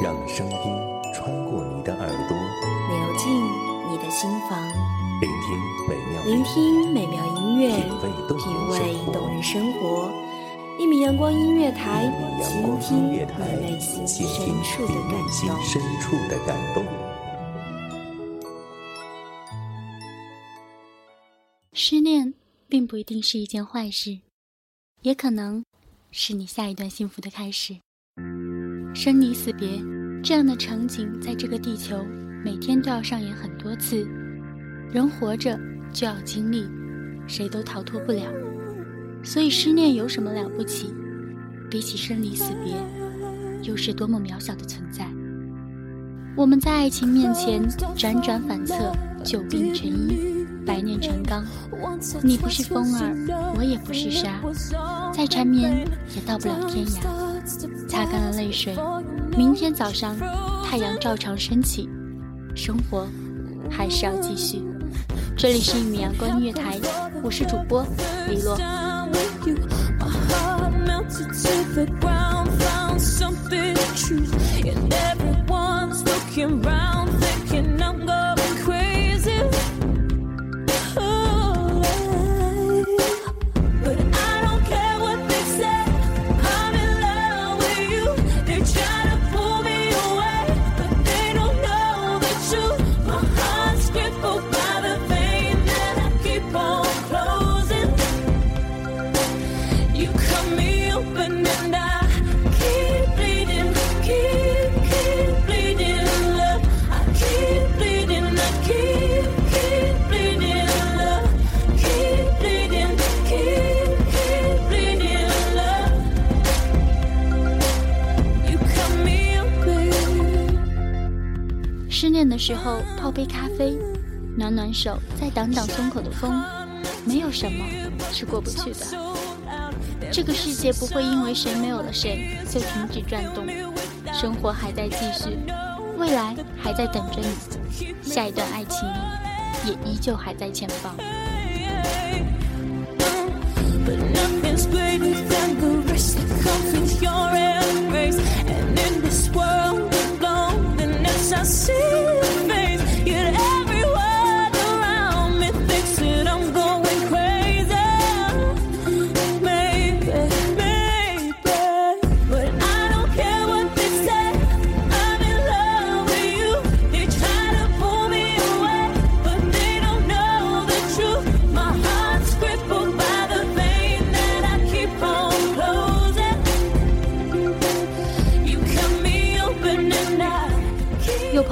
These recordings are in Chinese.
让声音穿过你的耳朵，流进你的心房。聆听美妙，聆听美妙音乐，品味动人生活。一米阳光音乐台，倾听你内心深处的感动。失恋并不一定是一件坏事，也可能是你下一段幸福的开始。生离死别这样的场景，在这个地球每天都要上演很多次。人活着就要经历，谁都逃脱不了。所以失恋有什么了不起？比起生离死别，又是多么渺小的存在。我们在爱情面前辗转反侧，久病成医，百炼成钢。你不是风儿，我也不是沙，再缠绵也到不了天涯。擦干了泪水，明天早上太阳照常升起，生活还是要继续。这里是一米阳光音乐台，我是主播李洛。失恋的时候，泡杯咖啡，暖暖手，再挡挡胸口的风，没有什么是过不去的。这个世界不会因为谁没有了谁就停止转动，生活还在继续，未来还在等着你，下一段爱情也依旧还在前方。I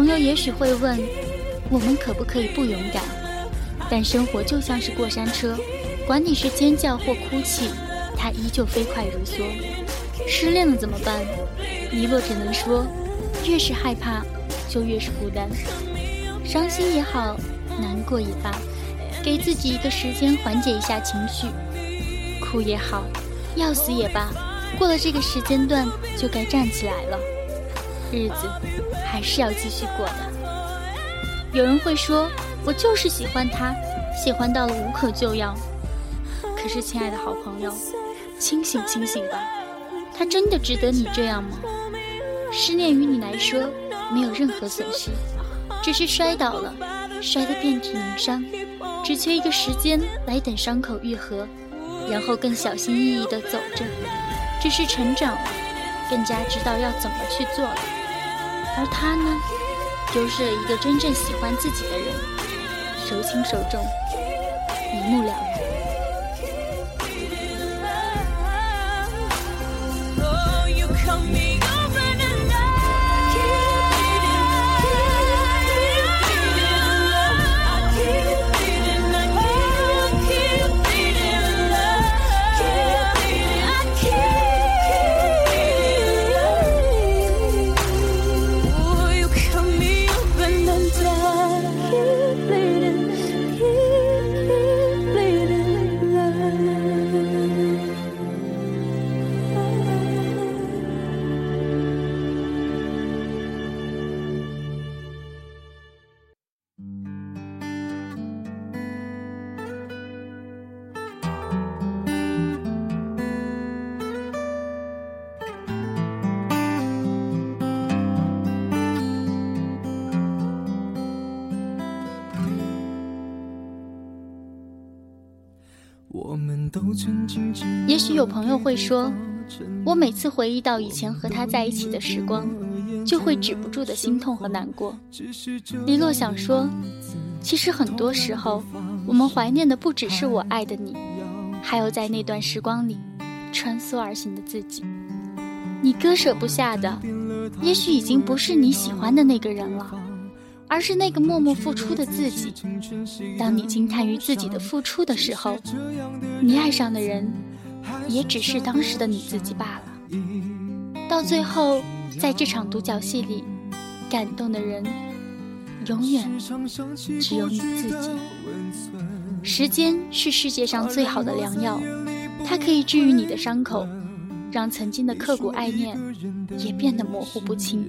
朋友也许会问，我们可不可以不勇敢？但生活就像是过山车，管你是尖叫或哭泣，它依旧飞快如梭。失恋了怎么办？尼洛只能说，越是害怕，就越是孤单。伤心也好，难过也罢，给自己一个时间缓解一下情绪。哭也好，要死也罢，过了这个时间段就该站起来了。日子还是要继续过的。有人会说，我就是喜欢他，喜欢到了无可救药。可是，亲爱的好朋友，清醒清醒吧，他真的值得你这样吗？失恋于你来说没有任何损失，只是摔倒了，摔得遍体鳞伤，只缺一个时间来等伤口愈合，然后更小心翼翼地走着，只是成长了，更加知道要怎么去做了。而他呢，就是一个真正喜欢自己的人，手轻手重，一目了然。也许有朋友会说，我每次回忆到以前和他在一起的时光，就会止不住的心痛和难过。李洛想说，其实很多时候，我们怀念的不只是我爱的你，还有在那段时光里穿梭而行的自己。你割舍不下的，也许已经不是你喜欢的那个人了。而是那个默默付出的自己。当你惊叹于自己的付出的时候，你爱上的人，也只是当时的你自己罢了。到最后，在这场独角戏里，感动的人，永远只有你自己。时间是世界上最好的良药，它可以治愈你的伤口，让曾经的刻骨爱念也变得模糊不清。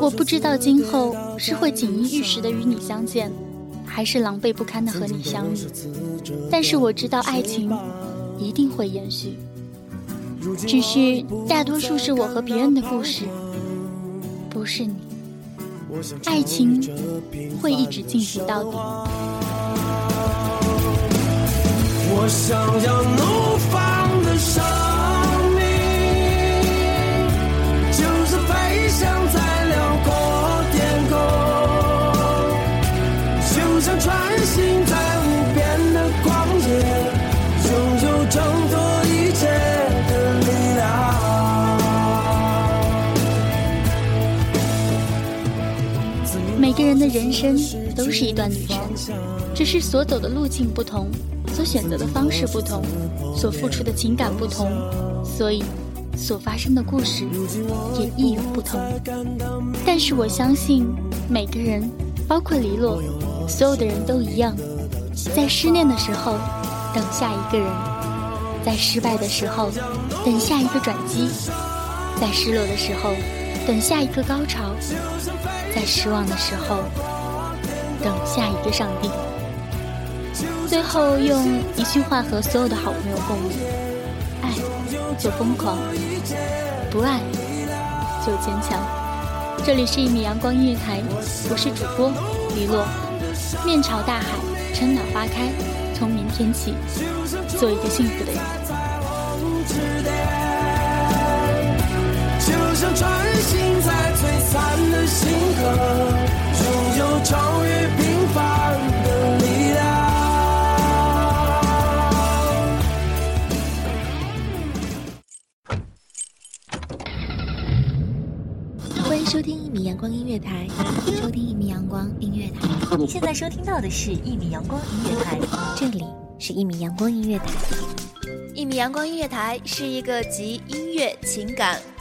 我不知道今后是会锦衣玉食的与你相见，还是狼狈不堪的和你相遇。但是我知道爱情一定会延续，只是大多数是我和别人的故事，不是你。爱情会一直进行到底。我想要怒放的生人生都是一段旅程，只是所走的路径不同，所选择的方式不同，所付出的情感不同，所以所发生的故事也亦有不同。但是我相信，每个人，包括黎洛，所有的人都一样，在失恋的时候等下一个人，在失败的时候等下一个转机，在失落的时候等下一个高潮。在失望的时候，等下一个上帝。最后用一句话和所有的好朋友共勉：爱就疯狂，不爱就坚强。这里是一米阳光音乐台，我是主播李洛。面朝大海，春暖花开。从明天起，做一个幸福的人。就像穿行在璀璨的星河，拥有超越平凡的力量。欢迎收听一米阳光音乐台，收听一米阳光音乐台。你现在收听到的是一米阳光音乐台，这里是一米阳光音乐台。一米阳光音乐台是一个集音乐、情感、